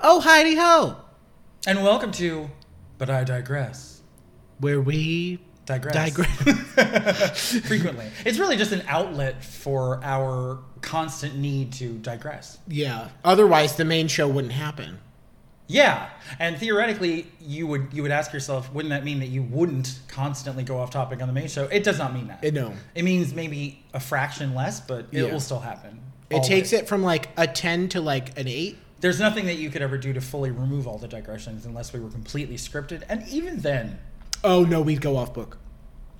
Oh, Heidi Ho! And welcome to But I Digress. Where we Digress. digress. Frequently. It's really just an outlet for our constant need to digress. yeah. Otherwise, the main show wouldn't happen. Yeah. And theoretically, you would you would ask yourself, wouldn't that mean that you wouldn't constantly go off topic on the main show? It does not mean that. It, no. It means maybe a fraction less, but it Yeah. will still happen. It takes it from like a 10 to like an 8. There's nothing that you could ever do to fully remove all the digressions unless we were completely scripted. And even then, Oh, no, we'd go off book.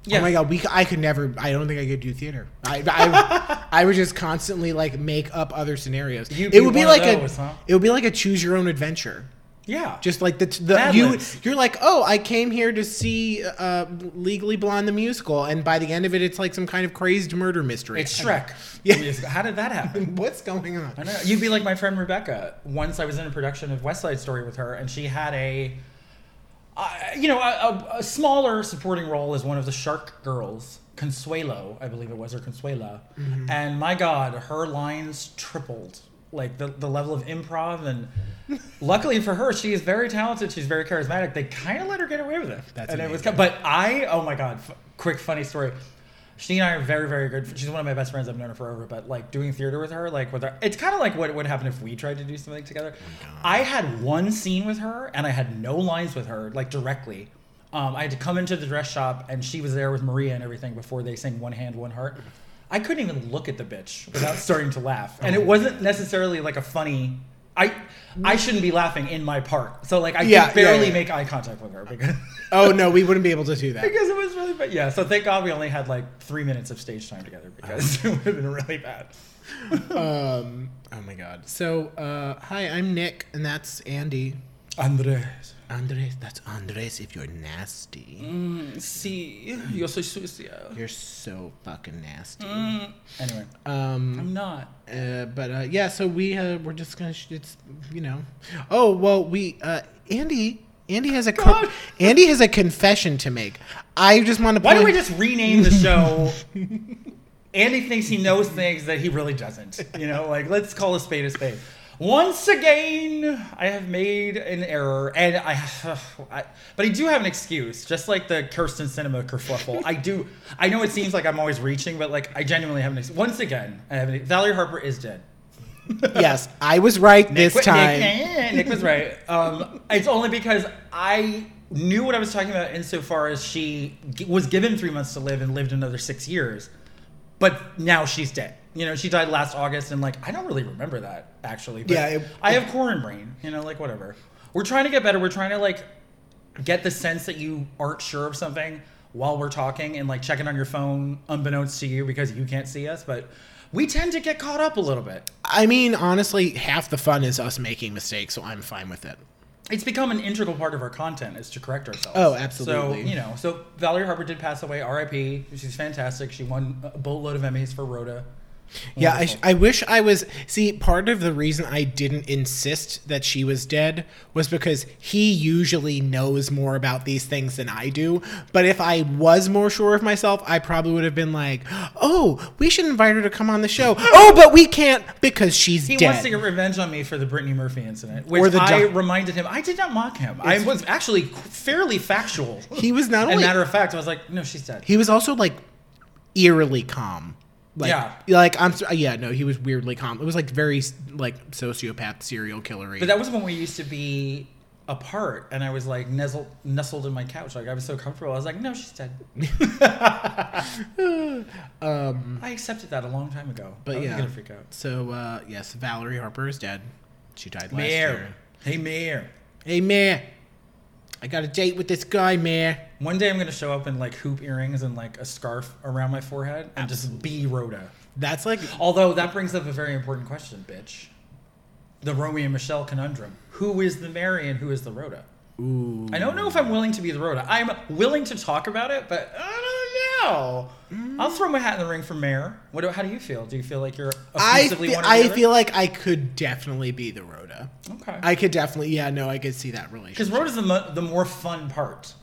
yeah. Oh my god, we I could never. I don't think I could do theater. I I, I would just constantly like make up other scenarios. It would be like those, a huh? it would be like a choose your own adventure. Yeah. Just like the the Mad you Libs. you're like oh I came here to see uh, Legally Blonde the musical and by the end of it it's like some kind of crazed murder mystery. it's Shrek. Yeah. How did that happen? What's going on? I know. You'd be like my friend Rebecca. Once I was in a production of West Side Story with her, and she had a, uh, you know, a, a, a smaller supporting role as one of the Shark Girls, Consuelo, I believe it was, or Consuela. And my God, her lines tripled. Like the, the level of improv, and luckily for her, she is very talented. She's very charismatic. They kind of let her get away with it. That's and it was, amazing. but I, oh my God, f- quick funny story. She and I are very, very good. She's one of my best friends. I've known her forever. But like doing theater with her, like with her, it's kind of like what would happen if we tried to do something together. I had one scene with her, and I had no lines with her, like directly. Um, I had to come into the dress shop, and she was there with Maria and everything before they sang "One Hand, One Heart." I couldn't even look at the bitch without starting to laugh, and it wasn't necessarily like a funny. I I shouldn't be laughing in my part, so like I Yeah, could barely yeah, yeah. make eye contact with her because. Oh no, we wouldn't be able to do that. because it was really bad. Yeah, so thank God we only had like three minutes of stage time together because it would have been really bad. Um. Oh my god. So, uh, hi, I'm Nick, and that's Andy. Andres. Andres, that's Andres. If you're nasty, Mm, sí, yo soy sucia. you're so fucking nasty. Mm. Anyway, Um. I'm not. Uh, but uh, yeah, so we uh, we're just gonna sh- it's you know, oh well we uh, Andy Andy has a co- God. Andy has a confession to make. I just want to. Why don't we just rename the show? Andy thinks he knows things that he really doesn't. You know, like let's call a spade a spade. Once again, I have made an error, and I, I but I do have an excuse. Just like the Kyrsten Sinema kerfuffle, I do. I know it seems like I'm always reaching, but like I genuinely have an excuse. Once again, I have an, Valerie Harper is dead. yes, I was right this Nick, time. Nick, Nick was right. Um, it's only because I knew what I was talking about insofar as she g- was given three months to live and lived another six years, but now she's dead. You know, she died last August, and like I don't really remember that actually. But Yeah, it- I have corn brain. You know, like whatever. We're trying to get better. We're trying to like get the sense that you aren't sure of something while we're talking and like checking on your phone unbeknownst to you because you can't see us, but. We tend to get caught up a little bit. I mean, honestly, half the fun is us making mistakes, so I'm fine with it. It's become an integral part of our content is to correct ourselves. Oh, absolutely. So you know, so Valerie Harper did pass away. R.I.P. She's fantastic. She won a boatload of Emmys for Rhoda. Yeah, I, I wish I was. See, part of the reason I didn't insist that she was dead was because he usually knows more about these things than I do. But if I was more sure of myself, I probably would have been like, "Oh, we should invite her to come on the show." oh, but we can't because she's he dead. wants to get revenge on me for the Brittany Murphy incident, which Or the I doc- reminded him. I did not mock him. I was actually fairly factual. he was not only matter of fact, I was like, no, she's dead. he was also like eerily calm. Like, Yeah. like I'm. Yeah, no, he was weirdly calm. It was like very like sociopath, serial killery. But that was when we used to be apart, and I was like nestled, nestled in my couch. Like I was so comfortable. I was like, no, she's dead. um. I accepted that a long time ago. But I yeah. gonna freak out. So uh, yes, Valerie Harper is dead. She died last Mayor. year. Hey, Mayor. Hey, Mayor. I got a date with this guy, man. One day I'm gonna show up in like hoop earrings and like a scarf around my forehead and just be Rhoda. That's like Although that brings up a very important question, bitch. The Romeo and Michelle conundrum. Who is the Mary and who is the Rhoda? ooh. I don't know if I'm willing to be the Rhoda. I'm willing to talk about it, but I don't know. I'll throw my hat in the ring for Mayor. What do, how do you feel? Do you feel like you're I offensively fe- one or I feel like I could definitely be the Rhoda. okay. I could definitely. Yeah, no, I could see that relationship. Because. Rhoda's the, mo- the more fun part.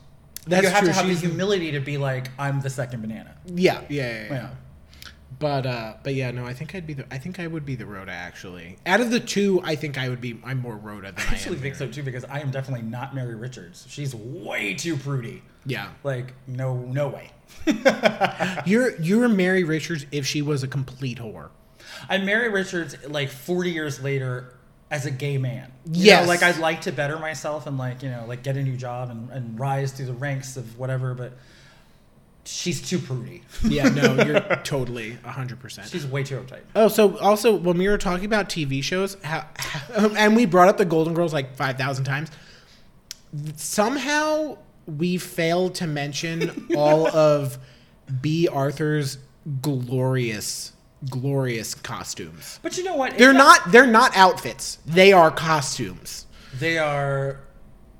That's you have true. to have the humility to be like, I'm the second banana. Yeah, yeah, yeah. yeah. Yeah. But uh, but yeah, no, I think I'd be the. I think I would be the Rhoda actually. Out of the two, I think I would be. I'm more Rhoda than I, I actually think Mary. so too because I am definitely not Mary Richards. She's way too prudy. Yeah, Like no, no way. you're you're Mary Richards if she was a complete whore. I'm Mary Richards like 40 years later as a gay man. You Yes. know, like I'd like to better myself and like, you know, like get a new job and, and rise through the ranks of whatever, but she's too prudy. Yeah, no, you're totally hundred percent. She's way too uptight. Oh, so also when we were talking about TV shows, how, how, and we brought up the Golden Girls like five thousand times, somehow we failed to mention all of Bea Arthur's glorious, glorious costumes. But you know what? They're not. They're not outfits. They are costumes. They are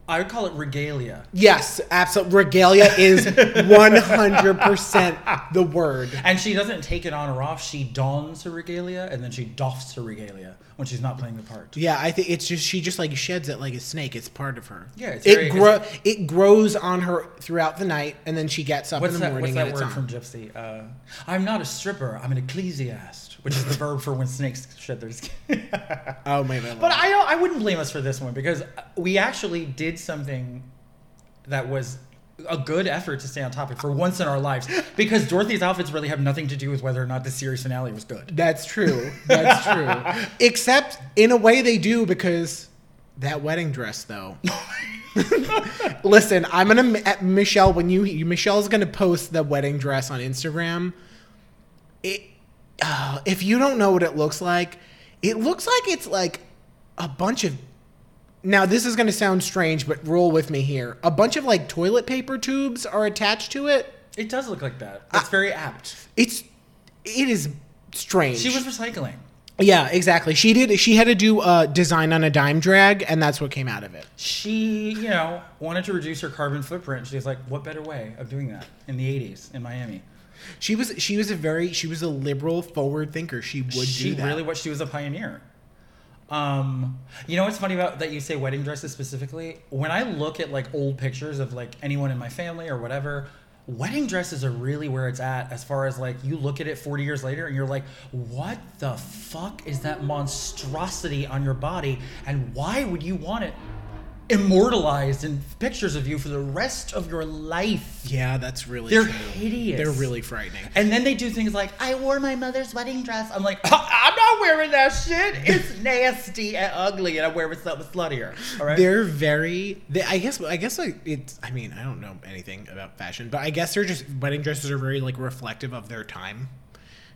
I would call it regalia. Yes, absolutely. Regalia is one hundred percent the word. And she doesn't take it on or off. She dons her regalia and then she doffs her regalia when she's not playing the part. Yeah, I think it's just she just like sheds it like a snake. It's part of her. Yeah, it's it very- grow it grows on her throughout the night, and then she gets up in the that, morning what's and that it's word on. from Gypsy? Uh, I'm not a stripper. I'm an ecdysiast, which is the verb for when snakes shed their skin. oh my god! But I don't, I wouldn't blame us for this one because we actually did something that was a good effort to stay on topic for once in our lives because Dorothy's outfits really have nothing to do with whether or not the series finale was good. That's true. That's true. Except in a way they do because that wedding dress though. Listen, I'm gonna at Michelle when you, you Michelle's gonna post the wedding dress on Instagram. It uh, if you don't know what it looks like, it looks like it's like a bunch of. Now this is gonna sound strange, but roll with me here. A bunch of like toilet paper tubes are attached to it. It does look like that. That's very apt. It's it is strange. She was recycling. Yeah, exactly. She did. She had to do a design on a dime drag, and that's what came out of it. She, you know, wanted to reduce her carbon footprint. She's like, what better way of doing that in the 80s in Miami? She was. She was a very. She was a liberal, forward thinker. She would she do that. really what she was a pioneer. Um, you know what's funny about that you say wedding dresses specifically? When I look at like old pictures of like anyone in my family or whatever, wedding dresses are really where it's at as far as like you look at it 40 years later and you're like, what the fuck is that monstrosity on your body and why would you want it immortalized in pictures of you for the rest of your life? yeah, that's really. They're true. hideous. They're really frightening. And then they do things like, I wore my mother's wedding dress. I'm like, I'm not wearing that shit. It's nasty and ugly, and I'm wearing something sluttier. All right. They're very. They, I guess. I guess like it's. I mean, I don't know anything about fashion, but I guess they're just wedding dresses are very like reflective of their time.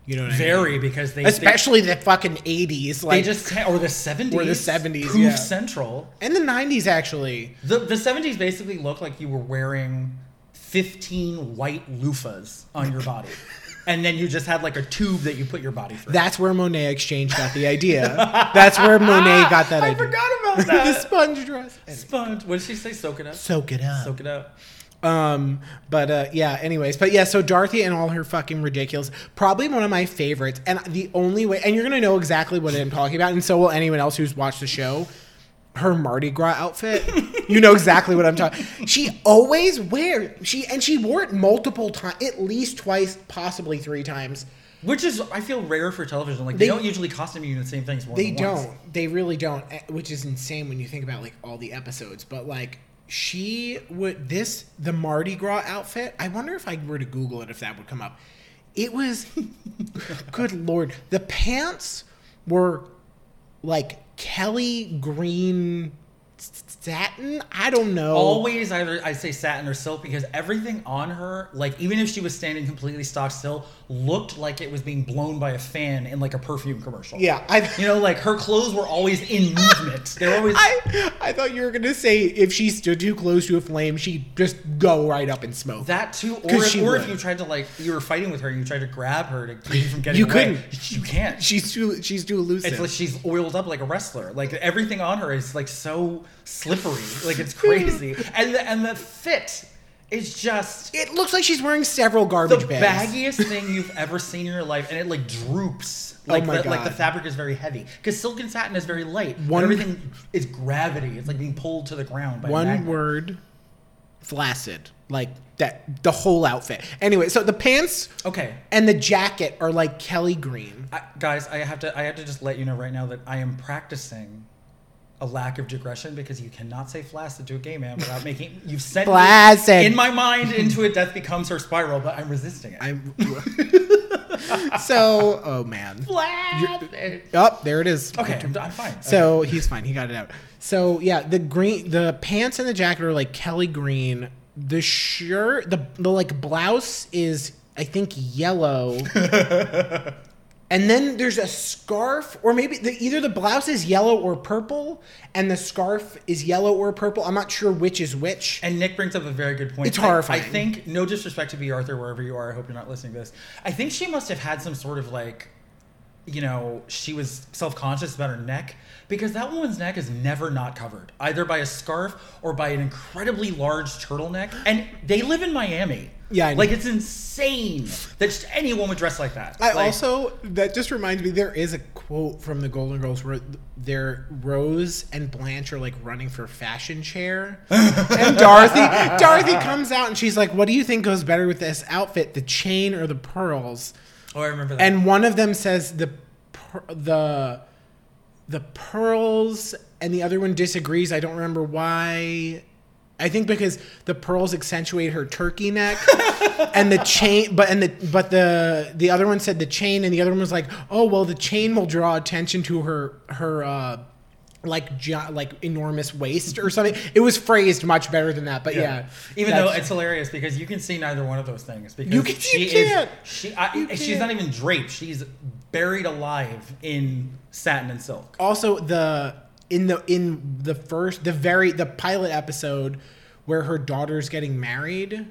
You know what I mean? Very because they Especially the fucking eighties, like they just or the 70s Or the 70s, Poof yeah. Central. and the nineties actually. The the 70s basically looked like you were wearing 15 white loofahs on your body. And then you just had like a tube that you put your body through. That's where Monét X Change got the idea. That's where Monét got that I idea. forgot about that. the sponge dress. Sponge. What did she say? Soak it up. Soak it up. Soak it up. Um, but uh, yeah. Anyways, but yeah. So Dorothy and all her fucking ridiculous. Probably one of my favorites, and the only way, and you're gonna know exactly what I'm talking about, and so will anyone else who's watched the show. Her Mardi Gras outfit, you know exactly what I'm talking. She always wears she, and she wore it multiple times, at least twice, possibly three times. Which is, I feel, rare for television. Like, they, They- don't usually costume you in the same things They don't. They really don't. eh, Which is insane when you think about like all the episodes. But like she would this the Mardi Gras outfit. I wonder if I were to Google it if that would come up. It was good lord. The pants were like Kelly green satin. I don't know. Always either I say satin or silk because everything on her, like even if she was standing completely stock still, looked like it was being blown by a fan in like a perfume commercial. Yeah, I. You know, like her clothes were always in movement. They were always. I, I thought you were gonna say if she stood too close to a flame, she'd just go right up and smoke. that too, or, if, or if you tried to like you were fighting with her and you tried to grab her to keep you from getting You away, couldn't. You can't. she's too she's too elusive. It's like she's oiled up like a wrestler. Like everything on her is like so slippery. Like it's hmm. crazy. and the, and the fit is just It looks like she's wearing several the garbage bags. The baggiest thing you've ever seen in your life, and it like droops. Oh like Oh my the, like the fabric is very heavy because silk and satin is very light. One- Everything is gravity. It's like being pulled to the ground by One word flaccid, like that. The whole outfit. Anyway, so the pants Okay, and the jacket are like Kelly green. I, guys, I have to I have to just let you know right now that I am practicing a lack of digression because you cannot say flaccid to a gay man without making you've sent me Flaccid. in my mind into a death becomes her spiral, but I'm resisting it. I'm. so, oh man. flaccid. Oh, there it is. Okay, I'm, I'm fine. So he's fine. He got it out. So yeah, the green, the pants and the jacket are like Kelly green. The shirt, the the like blouse is I think yellow. and then there's a scarf, or maybe the, either the blouse is yellow or purple, and the scarf is yellow or purple. I'm not sure which is which. And Nick brings up a very good point. It's I- horrifying. I, think, no disrespect to Bea Arthur, wherever you are, I hope you're not listening to this. I think she must have had some sort of like, you know, she was self conscious about her neck because that woman's neck is never not covered, either by a scarf or by an incredibly large turtleneck. And they live in Miami. Yeah, I know. Like it's insane that just anyone would dress like that. I Like, also that just reminds me there is a quote from the Golden Girls where there Rose and Blanche are like running for fashion chair, and Dorothy Dorothy comes out and she's like, "What do you think goes better with this outfit, the chain or the pearls?" Oh, I remember that. And one of them says the per- the the pearls, and the other one disagrees. I don't remember why. I think because the pearls accentuate her turkey neck, and the chain. But and the but the the other one said the chain, and the other one was like, oh well, the chain will draw attention to her her. uh like gi- like enormous waist or something. It was phrased much better than that, but yeah. Even though it's hilarious because you can see neither one of those things because You can- she you can't. is she I, You she's can't. not even draped. She's buried alive in satin and silk. also the in the in the first the very the pilot episode where her daughter's getting married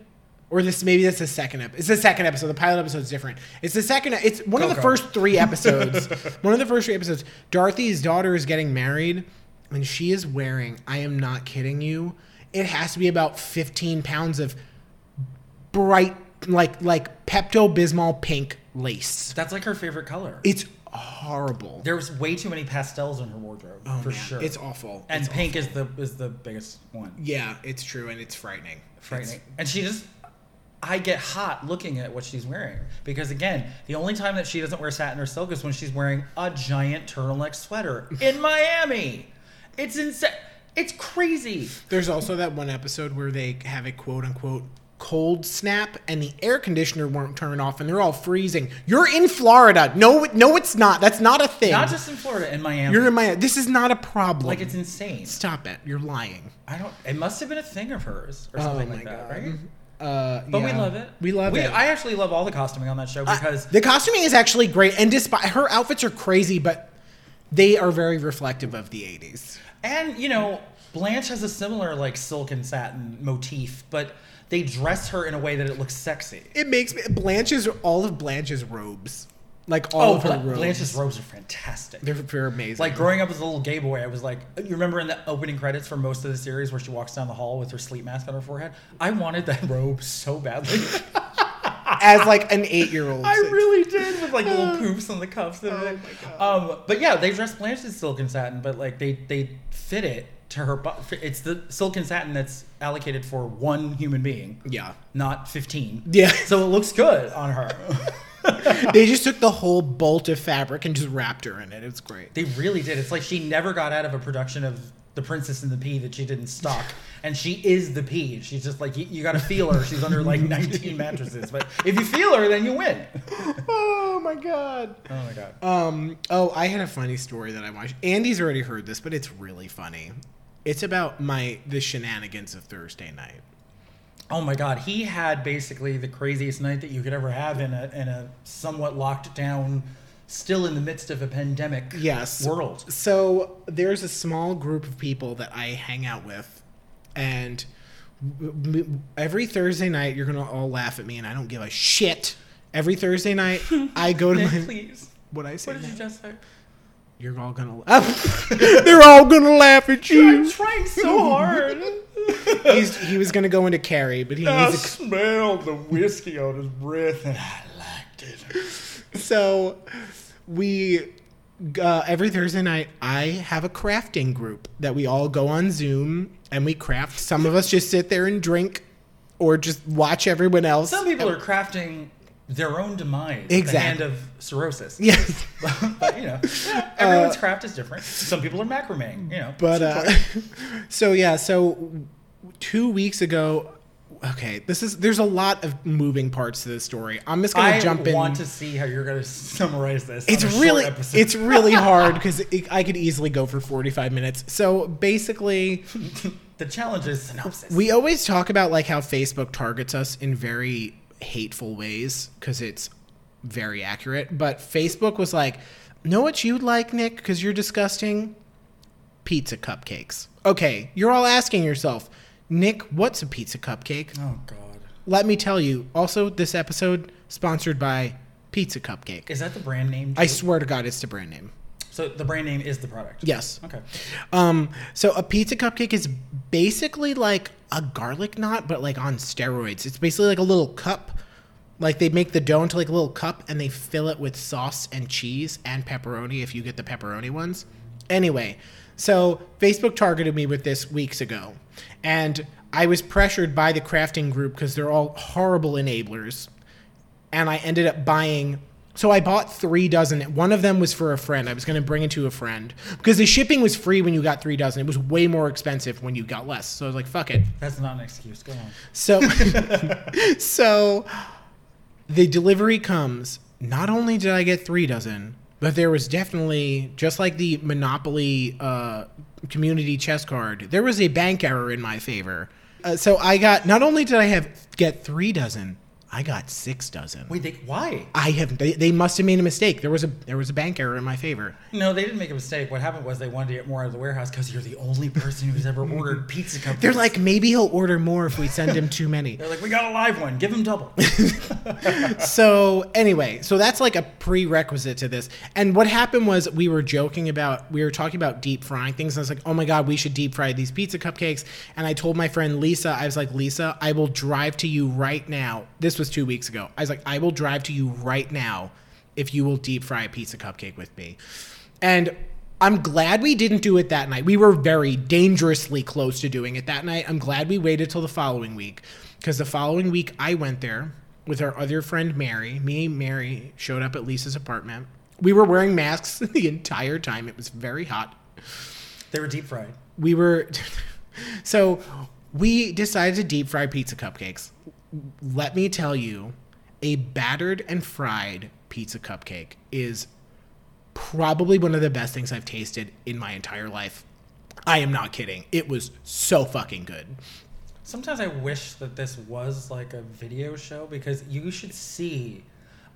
or this maybe that's the second episode. It's the second episode. The pilot episode is different. It's the second. It's one of the Coco. first three episodes. one of the first three episodes. Dorothy's daughter is getting married, and she is wearing. I am not kidding you. It has to be about fifteen pounds of bright, like like Pepto Bismol pink lace. That's like her favorite color. It's horrible. There was way too many pastels in her wardrobe Oh, for man. sure. It's awful. and It's pink is the is the biggest one. Yeah, it's true, and it's frightening. Frightening. And she just I get hot looking at what she's wearing because again, the only time that she doesn't wear satin or silk is when she's wearing a giant turtleneck sweater in Miami. It's insane. It's crazy. There's also that one episode where they have a quote unquote cold snap, and the air conditioner won't turn off, and they're all freezing. You're in Florida. No, no, it's not. That's not a thing. Not just in Florida, in Miami. You're in my. This is not a problem. like it's insane. Stop it. You're lying. I don't. It must have been a thing of hers or Oh something my like that, right? Uh, But we love it. We love we, it. I actually love all the costuming on that show because the costuming is actually great, and despite her outfits are crazy, but they are very reflective of the '80s. And you know, Blanche has a similar like silk and satin motif, but they dress her in a way that it looks sexy. It makes me Blanche's all of Blanche's robes, like all Oh, of her Bla- robes. Blanche's robes are fantastic. They're, they're amazing. like growing up as a little gay boy, I was like, you remember in the opening credits for most of the series where she walks down the hall with her sleep mask on her forehead? I wanted that robe so badly. as like an eight-year-old. I really did with like little poofs on the cuffs and everything. Um, but yeah, they dress Blanche in silk and satin, but like they they fit it to her. bu- It's the silk and satin that's allocated for one human being, Yeah. not fifteen. Yeah. So it looks good on her. they just took the whole bolt of fabric and just wrapped her in it. It was great. They really did. It's like she never got out of a production of The Princess and the Pea that she didn't stock. And she is the pea. She's just like, you, you got to feel her. She's under like 19 mattresses. But if you feel her, then you win. Oh my god. Oh my God. Um. Oh, I had a funny story that I watched. Andy's already heard this, but it's really funny. It's about my the shenanigans of Thursday night. Oh my God. He had basically the craziest night that you could ever have in a, in a somewhat locked down, still in the midst of a pandemic Yes. world. So there's a small group of people that I hang out with, and every Thursday night you're gonna all laugh at me, and I don't give a shit. Every Thursday night I go to Nick, my. please. What I say? What did you just say? You're all gonna. laugh. They're all gonna laugh at I'm you. trying so hard. He's, he was gonna go into Carrie, but he I needs to smelled the whiskey on his breath and I liked it. so we uh, every Thursday night, I have a crafting group that we all go on Zoom and we craft. Some of us just sit there and drink, or just watch everyone else. Some people are crafting their own demise at the hand of cirrhosis. Yes, but you know, everyone's craft is different. Some people are macrame. You know, but uh, so yeah, so two weeks ago. Okay, this is there's a lot of moving parts to this story. I'm just gonna jump in. I want to see how you're going to summarize this. it's on a short really it's really hard because I could easily go for 45 minutes. So basically, the challenge is synopsis. we always talk about like how Facebook targets us in very hateful ways because it's very accurate. But Facebook was like, "Know what you'd like, Nick? Because you're disgusting." Pizza cupcakes. Okay, you're all asking yourself, Nick, what's a pizza cupcake? oh God, Let me tell you. Also, this episode sponsored by Pizza Cupcake. is that the brand name? I swear to God, it's the brand name. so the brand name is the product. Yes. Okay. Um, so a pizza cupcake is basically like a garlic knot, but like on steroids. It's basically like a little cup. Like they make the dough into like a little cup and they fill it with sauce and cheese and pepperoni if you get the pepperoni ones. Anyway, so Facebook targeted me with this weeks ago. And I was pressured by the crafting group because they're all horrible enablers. And I ended up buying so I bought three dozen. One of them was for a friend. I was going to bring it to a friend because the shipping was free when you got three dozen. It was way more expensive when you got less. So I was like, "Fuck it." That's not an excuse. Go on. So, so the delivery comes. Not only did I get three dozen, but there was definitely just like the Monopoly uh, community chest card. There was a bank error in my favor. Uh, so I got. Not only did I have get three dozen, I got six dozen. Wait, they, why? I have. They, they must have made a mistake. There was a there was a bank error in my favor. No, they didn't make a mistake. What happened was they wanted to get more out of the warehouse because you're the only person who's ever ordered pizza cupcakes. They're like, maybe he'll order more if we send him too many. they're like, we got a live one. Give him double. so anyway, so that's like a prerequisite to this. And what happened was we were joking about we were talking about deep frying things. And I was like, oh my god, we should deep fry these pizza cupcakes. And I told my friend Lisa, I was like, Lisa, I will drive to you right now. This was two weeks ago. I was like, I will drive to you right now if you will deep fry a pizza cupcake with me. And I'm glad we didn't do it that night. We were very dangerously close to doing it that night. I'm glad we waited till the following week because the following week I went there with our other friend Mary. Me, and Mary showed up at Lisa's apartment. We were wearing masks the entire time. It was very hot. they were deep fried. We were so we decided to deep fry pizza cupcakes. Let me tell you, a battered and fried pizza cupcake is probably one of the best things I've tasted in my entire life. I am not kidding. It was so fucking good. Sometimes I wish that this was like a video show because you should see.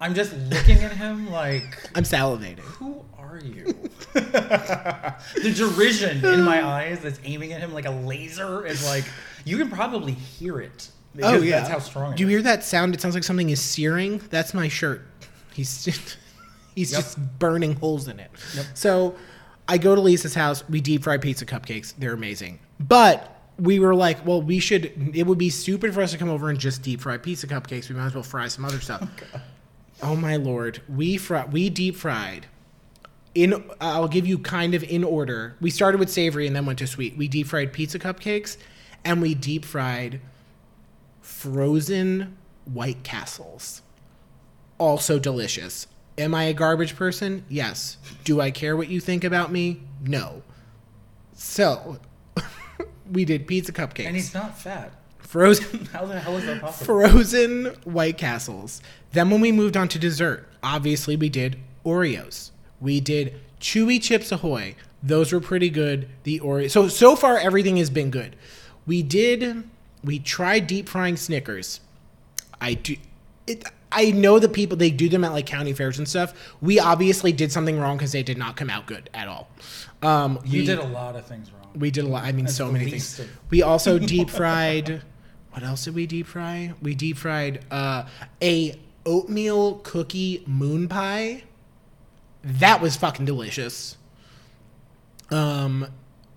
I'm just looking at him like, I'm salivating. who are you? the derision in my eyes that's aiming at him like a laser is like, you can probably hear it. Because oh yeah, That's how strong Do you is. hear that sound? It sounds like something is searing. That's my shirt. He's just, he's Yep. just burning holes in it. Yep. So I go to Lisa's house. We deep fry pizza cupcakes. They're amazing. But we were like, well, we should. It would be stupid for us to come over and just deep fry pizza cupcakes. We might as well fry some other stuff. Oh, my lord, we fry. We deep fried. In I'll give you kind of in order. We started with savory and then went to sweet. We deep fried pizza cupcakes, and we deep fried frozen White Castles. Also delicious. Am I a garbage person? Yes. Do I care what you think about me? No. So, we did pizza cupcakes. And he's not fat. frozen How the hell is that possible? frozen White Castles. Then when we moved on to dessert, obviously we did Oreos. We did Chewy Chips Ahoy. Those were pretty good. The Oreo. So so far everything has been good. We did. We tried deep frying Snickers. I do. It, I know the people they do them at like county fairs and stuff. We obviously did something wrong because they did not come out good at all. Um, You we- did a lot of things wrong. we did a lot. I mean, That's so many things. of- We also deep fried. What else did we deep fry? We deep fried uh, a oatmeal cookie moon pie. That was fucking delicious. Um,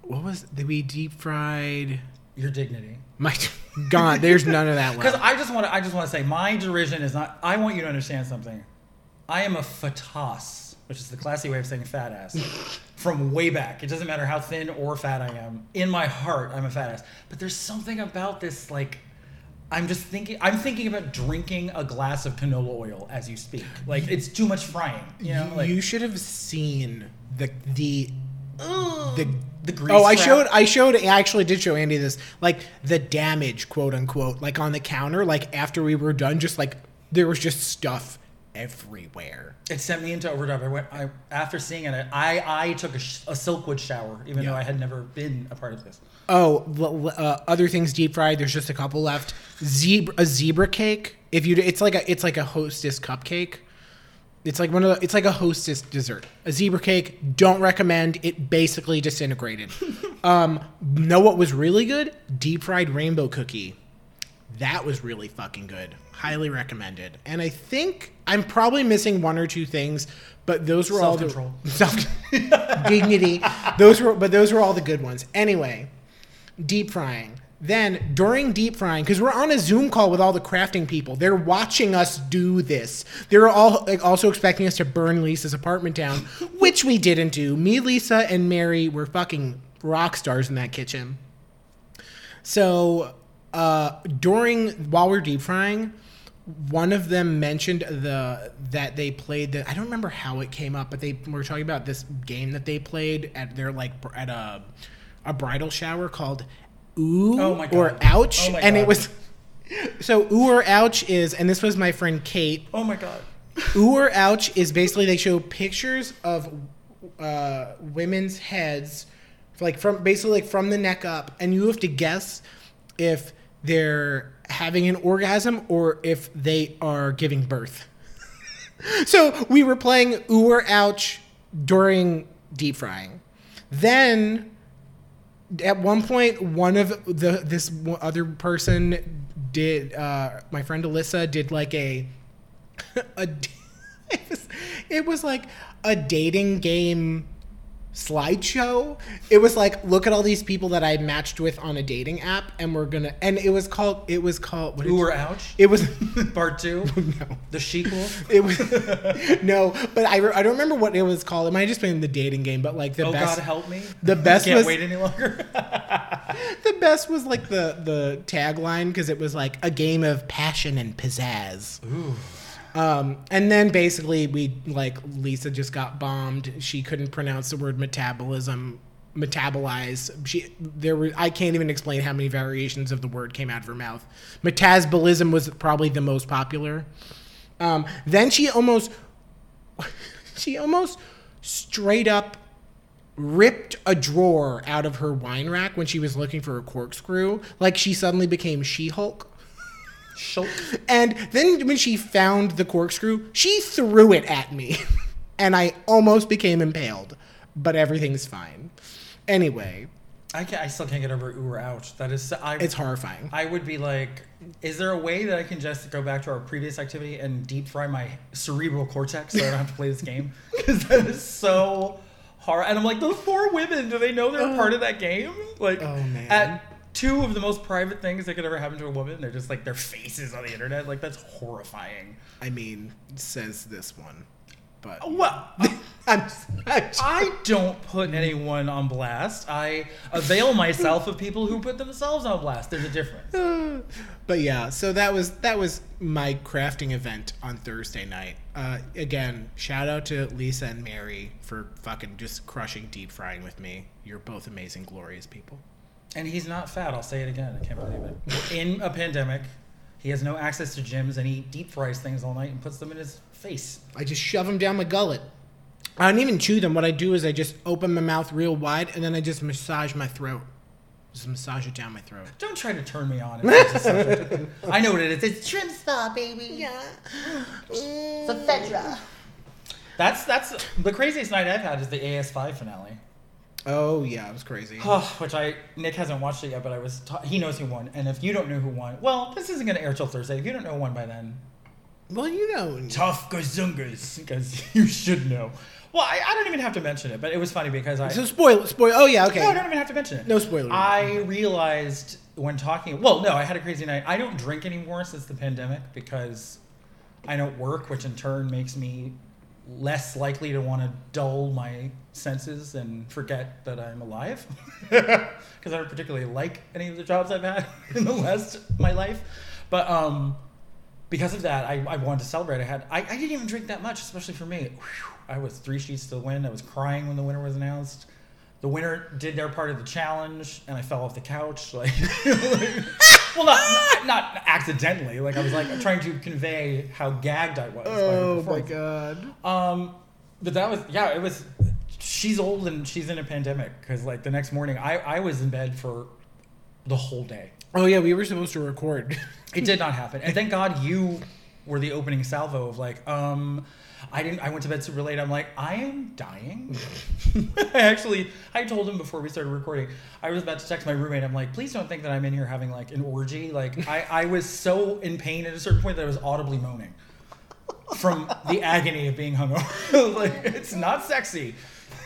what was did we deep fried? Your dignity. My God, there's none of that left. Because. I just want to, I just want to say, my derision is not. I want you to understand something. I am a fatas. which is the classy way of saying fat ass, from way back. It doesn't matter how thin or fat I am. In my heart, I'm a fat ass. But there's something about this, like, I'm just thinking. I'm thinking about drinking a glass of canola oil as you speak. Like it's too much frying. You know, like you should have seen the the the the grease. Oh, I trap. showed I showed I actually did show Andy this like the damage quote unquote like on the counter like after we were done just like there was just stuff everywhere. It sent me into overdrive. I went I, after seeing it. I I took a, sh- a Silkwood shower, even Yeah. though I had never been a part of this. Oh, l- l- uh, other things deep fried. There's just a couple left. Zebra, a zebra cake. If you, it's like a, it's like a hostess cupcake. It's like one of the, it's like a hostess dessert. A zebra cake. Don't recommend. It basically disintegrated. um, know what was really good? Deep fried rainbow cookie. That was really fucking good. Highly recommended. And I think I'm probably missing one or two things, but those were all the Self-control. dignity. Those were, but those were all the good ones. Anyway, deep frying. Then during deep frying, because we're on a Zoom call with all the crafting people, they're watching us do this. They're all like, also expecting us to burn Lisa's apartment down, which we didn't do. Me, Lisa, and Mary were fucking rock stars in that kitchen. So uh, during while we're deep frying, one of them mentioned the that they played the I don't remember how it came up, but they were talking about this game that they played at their like at a a bridal shower called Ooh Oh my or Ouch, Oh and it was so Ooh or Ouch is, and this was my friend Kate. Oh my god. Ooh or ouch is basically they show pictures of uh, women's heads, like from basically like from the neck up, and you have to guess if they're having an orgasm or if they are giving birth. so we were playing ooh or ouch during deep frying. Then at one point one of the this other person did uh my friend Alyssa did like a a it was, it was like a dating game slideshow. It was like look at all these people that I matched with on a dating app and we're going to and it was called it was called what Ooh or ouch. it was Part two. no. The sequel. It was no, but I, re- I don't remember what it was called. It might have just been the dating game, but like the Oh best God, help me. the best Can't was wait any longer. the best was like the the tagline because it was like a game of passion and pizzazz. Ooh. Um, and then basically we like Lisa just got bombed. She couldn't pronounce the word metabolism, metabolize. She there were I can't even explain how many variations of the word came out of her mouth. Metabolism was probably the most popular. Um, then she almost she almost straight up ripped a drawer out of her wine rack when she was looking for a corkscrew. Like she suddenly became She-Hulk. Shulk. And then when she found the corkscrew, she threw it at me. and I almost became impaled. But everything's fine. Anyway, I can I still can't get over ooh or ouch. That is. so- I, it's horrifying. I would be like, is there a way that I can just go back to our previous activity and deep fry my cerebral cortex so I don't have to play this game? Because that is so hard. And I'm like, those poor women, do they know they're part of that game? Like, Oh, man. at two of the most private things that could ever happen to a woman, they're just like their faces on the internet. Like, that's horrifying. I mean, says this one. But Well, I'm, I'm I don't put anyone on blast. I avail myself of people who put themselves on blast. There's a difference. but yeah, so that was that was my crafting event on Thursday night. Uh, again, shout out to Lisa and Mary for fucking just crushing deep frying with me. You're both amazing, glorious people. And he's not fat. I'll say it again. I can't believe it. In a pandemic, he has no access to gyms, and he deep fries things all night and puts them in his face. I just shove them down my gullet. I don't even chew them. What I do is I just open my mouth real wide and then I just massage my throat. Just massage it down my throat. Don't try to turn me on. If it's a subject. I know what it is. It's trim TrimSpa, baby. Yeah. The Fedra. That's that's the craziest night I've had is the AS5 finale. Oh yeah, it was crazy. which I Nick hasn't watched it yet, but I was ta- he knows who won. And if you don't know who won, well, this isn't gonna air till Thursday. If you don't know who won by then, Well, you know. tough gazungas because you should know. Well, I, I don't even have to mention it, but it was funny because I So spoil, spoil. Oh yeah, okay. no, I don't even have to mention it. No spoiler. I realized when talking. Well, no, I had a crazy night. I don't drink anymore since the pandemic because I don't work, which in turn makes me less likely to want to dull my senses and forget that I'm alive because I don't particularly like any of the jobs I've had in the last my life. But um, because of that, I, I wanted to celebrate. I had I, I didn't even drink that much, especially for me. Whew, I was three sheets to the wind. I was crying when the winner was announced. The winner did their part of the challenge, and I fell off the couch. Like, well, not not accidentally. Like I was like trying to convey how gagged I was. by her Oh my god. Um, but that was yeah, it was. She's old and she's in a pandemic because like the next morning I I was in bed for the whole day. Oh yeah, we were supposed to record. It did not happen, and thank God you were the opening salvo of like um. I didn't. I went to bed super late. I'm like, I am dying. I actually, I told him before we started recording. I was about to text my roommate. I'm like, please don't think that I'm in here having like an orgy. Like, I, I was so in pain at a certain point that I was audibly moaning from the agony of being hungover. like, it's not sexy.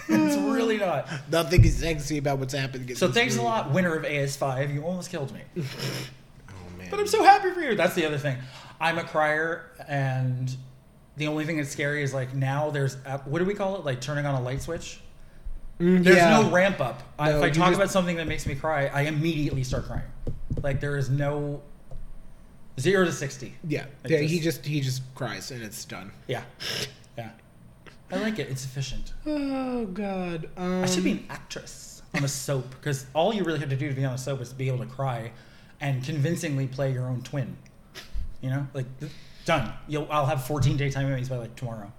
It's really not. Nothing is sexy about what's happening. So thanks a lot, winner of AS5. You almost killed me. Oh man. But I'm so happy for you. That's the other thing. I'm a crier, and the only thing that's scary is like now there's uh, what do we call it? Like turning on a light switch. Mm, There's yeah. no ramp up. I, No, if I talk just- about something that makes me cry, I immediately start crying. Like there is no zero to sixty. Yeah. It yeah. He just- just he just cries and it's done. Yeah, yeah. I like it. It's efficient. Oh god. Um, I should be an actress on a soap because all you really have to do to be on a soap is be able to cry and convincingly play your own twin. You know, like done. You'll I'll have 14 daytime Emmys by like tomorrow.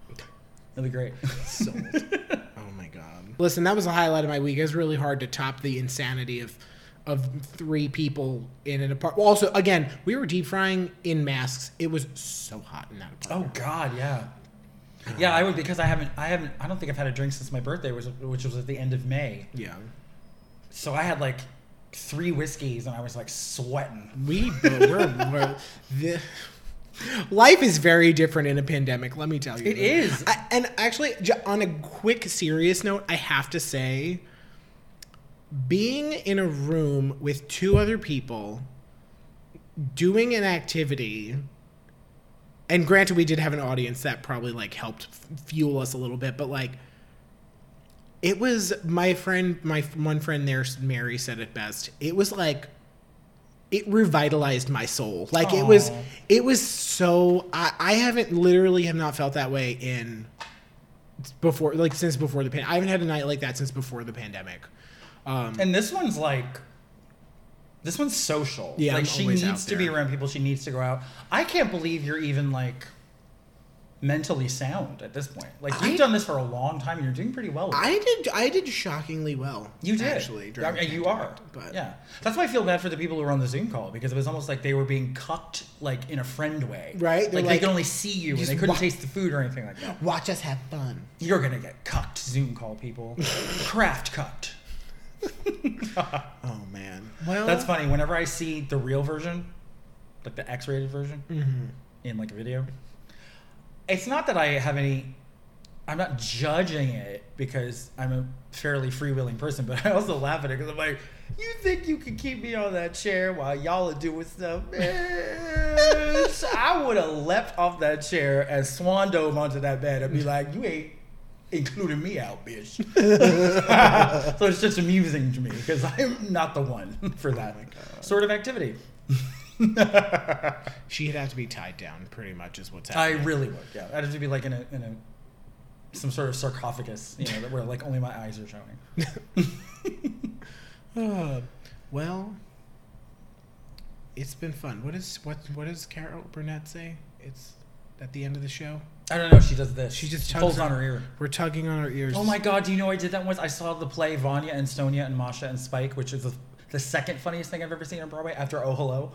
That'll be great. sold. oh my god. Listen, that was a highlight of my week. It was really hard to top the insanity of of three people in an apartment. Well, Also, again, we were deep frying in masks. It was so hot in that oh apartment. oh God, yeah. Yeah, I would because I haven't, I haven't, I don't think I've had a drink since my birthday, which, which was at the end of May. Yeah. So I had like three whiskeys and I was like sweating. We we're, we're the, life is very different in a pandemic. Let me tell you, It is. I, and actually, on a quick serious note, I have to say, being in a room with two other people doing an activity. And granted, we did have an audience that probably like helped f- fuel us a little bit, but like it was my friend my one friend there mary said it best it was like it revitalized my soul like it was it was so I, I haven't literally have not felt that way in before like since before the pan i haven't had a night like that since before the pandemic um And this one's like, this one's social. Yeah, like I'm she needs to be around people. She needs to go out. I can't believe you're even like mentally sound at this point. Like you've I- done this for a long time. and You're doing pretty well. It. i did i did shockingly well You did actually I during mean, you are. but yeah, that's why I feel bad for the people who were on the Zoom call because it was almost like they were being cucked, like in a friend way. Right, Like, they're they could only see you and they couldn't wa- taste the food or anything like that. watch us have fun You're gonna get cucked, Zoom call people. Craft cucked. oh man well That's funny. Whenever I see the real version, like the X-rated version, mhm. in like a video, it's not that I have any. I'm not judging it because I'm a fairly freewheeling person, but I also laugh at it because I'm like, you think you can keep me on that chair while y'all are doing stuff? Man, I would have leapt off that chair and swan dove onto that bed and be like, you ain't including me out, bitch. so it's just amusing to me because I'm not the one for that oh sort of activity. she'd have to be tied down pretty much is what's happening. I really would. Yeah, I'd have to be like in a in a some sort of sarcophagus, you know, where like only my eyes are showing. Uh, well, it's been fun. What is what what does Carol Burnett say? It's at the end of the show. I don't know. She does this. She just pulls tugs on her ear. We're tugging on our ears. Oh my god! Do you know I did that once? I saw the play Vanya and Sonia and Masha and Spike, which is the, the second funniest thing I've ever seen on Broadway after Oh Hello.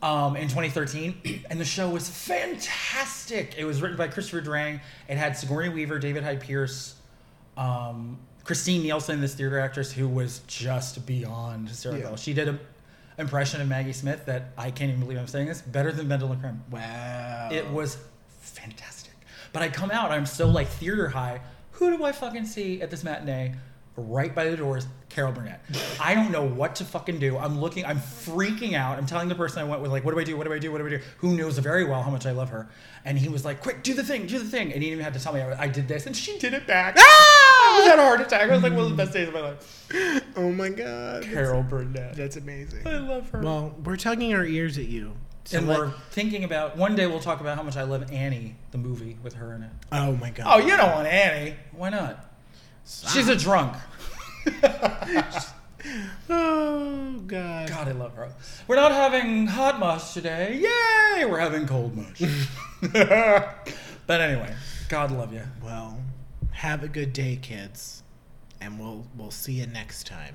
Um, in 2013, and the show was fantastic. It was written by Christopher Durang. It had Sigourney Weaver, David Hyde Pierce, um, Kristine Nielsen, this theater actress who was just beyond hysterical. Yeah. She did an impression of Maggie Smith that I can't even believe I'm saying this better than Bendel and Creme. Wow. It was fantastic. But I come out, I'm so like theater high. Who do I fucking see at this matinee? Right by the doors, Carol Burnett. I don't know what to fucking do. I'm looking, I'm freaking out. I'm telling the person I went with, like, what do I do? What do I do? What do I do? Who knows very well how much I love her. And he was like, quick, do the thing, do the thing. And he didn't even have to tell me I, I did this. And she did it back. Ah! I was had a heart attack. I was like one of the best days of my life. Oh my god. Carol Burnett. That's amazing. I love her. Well, we're tugging our ears at you. So and we're thinking about one day we'll talk about how much I love Annie, the movie with her in it. oh my god. Oh, you don't want Annie. Why not? She's a drunk. Oh god. God, I love her. We're not having hot mush today. Yay! We're having cold mush. but anyway, God love you. Well, have a good day, kids, and we'll we'll see you next time.